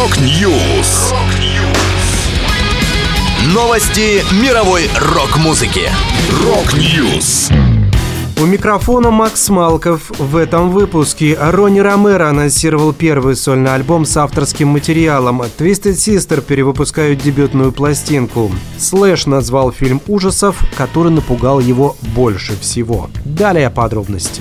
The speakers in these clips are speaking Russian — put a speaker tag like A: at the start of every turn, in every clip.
A: Rock News. Новости мировой рок-музыки. Rock News.
B: У микрофона Макс Малков. В этом выпуске Ронни Ромеро анонсировал первый сольный альбом с авторским материалом. Twisted Sister перевыпускают дебютную пластинку. Слэш назвал фильм ужасов, который напугал его больше всего. Далее подробности.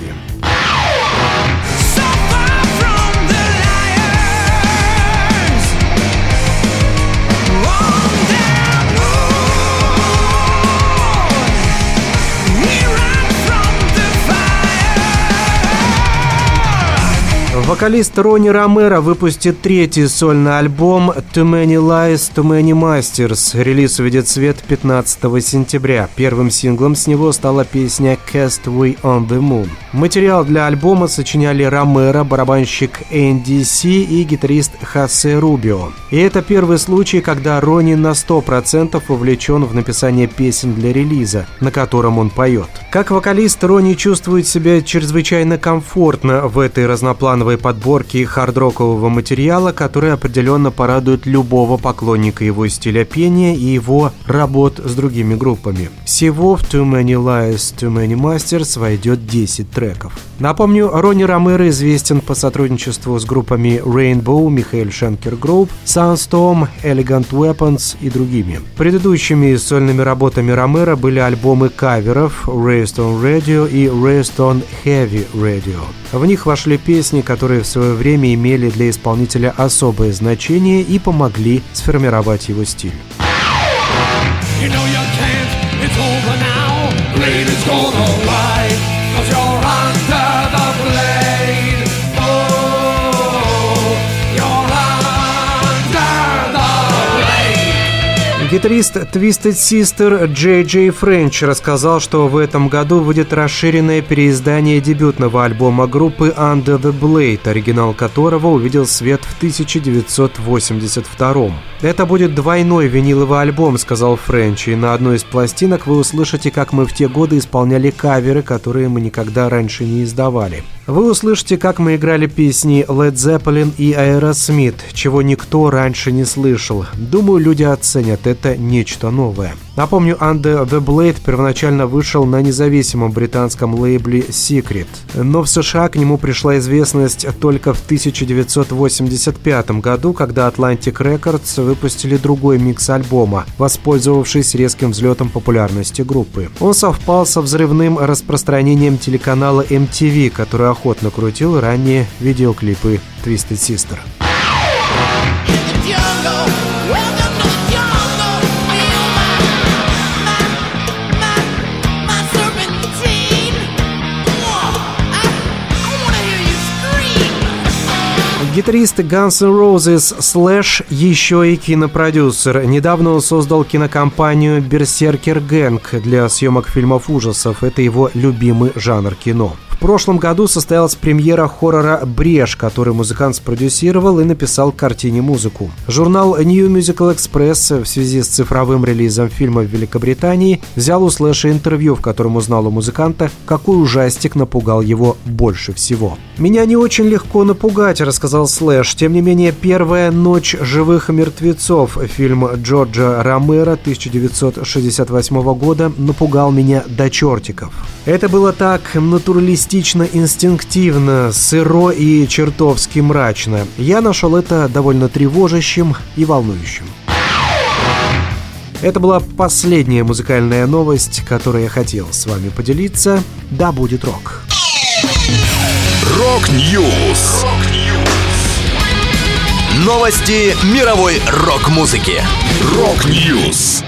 B: Вокалист Ронни Ромеро выпустит третий сольный альбом «Too Many Lies, Too Many Masters». Релиз увидит свет 15 сентября. Первым синглом с него стала песня «Castaway on the Moon». Материал для альбома сочиняли Ромеро, барабанщик Энди Си и гитарист Хосе Рубио. И это первый случай, когда Ронни на 100% вовлечен в написание песен для релиза, на котором он поет. Как вокалист, Ронни чувствует себя чрезвычайно комфортно в этой разноплановой подборки хард-рокового материала, который определенно порадует любого поклонника его стиля пения и его работ с другими группами. Всего в Too Many Lies, Too Many Masters войдет 10 треков. Напомню, Ронни Ромеро известен по сотрудничеству с группами Rainbow, Michael Schenker Group, Sunstorm, Elegant Weapons и другими. Предыдущими сольными работами Ромеро были альбомы каверов Raised on Radio и Raised on Heavy Radio. В них вошли песни, которые в свое время имели для исполнителя особое значение и помогли сформировать его стиль. You know you can't, it's over now. Blade is gonna Гитарист Twisted Sister Джей Джей Френч рассказал, что в этом году выйдет расширенное переиздание дебютного альбома группы Under the Blade, оригинал которого увидел свет в 1982 «Это будет двойной виниловый альбом», — сказал Френч, «и на одной из пластинок вы услышите, как мы в те годы исполняли каверы, которые мы никогда раньше не издавали. Вы услышите, как мы играли песни Led Zeppelin и Aerosmith, чего никто раньше не слышал. Думаю, люди оценят это нечто новое». Напомню, Under the Blade первоначально вышел на независимом британском лейбле Secret, но в США к нему пришла известность только в 1985 году, когда Atlantic Records выпустили другой микс альбома, воспользовавшись резким взлетом популярности группы. Он совпал со взрывным распространением телеканала MTV, который охотно крутил ранние видеоклипы Twisted Sister. Гитарист Guns N' Roses Slash еще и кинопродюсер. Недавно он создал кинокомпанию Berserker Gang для съемок фильмов ужасов. Это его любимый жанр кино. Прошлом году состоялась премьера хоррора «Брешь», который музыкант спродюсировал и написал к картине музыку. Журнал New Musical Express в связи с цифровым релизом фильма в Великобритании взял у Слэша интервью, в котором узнал у музыканта, какой ужастик напугал его больше всего. «Меня не очень легко напугать», — рассказал Слэш. Тем не менее, «Первая ночь живых мертвецов» фильм Джорджа Ромера 1968 года напугал меня до чертиков. Это было так натуралистично инстинктивно, сыро и чертовски мрачно. Я нашел это довольно тревожащим и волнующим. Это была последняя музыкальная новость, которую я хотел с вами поделиться. Да будет рок.
A: Rock News. Новости мировой рок-музыки. Rock News.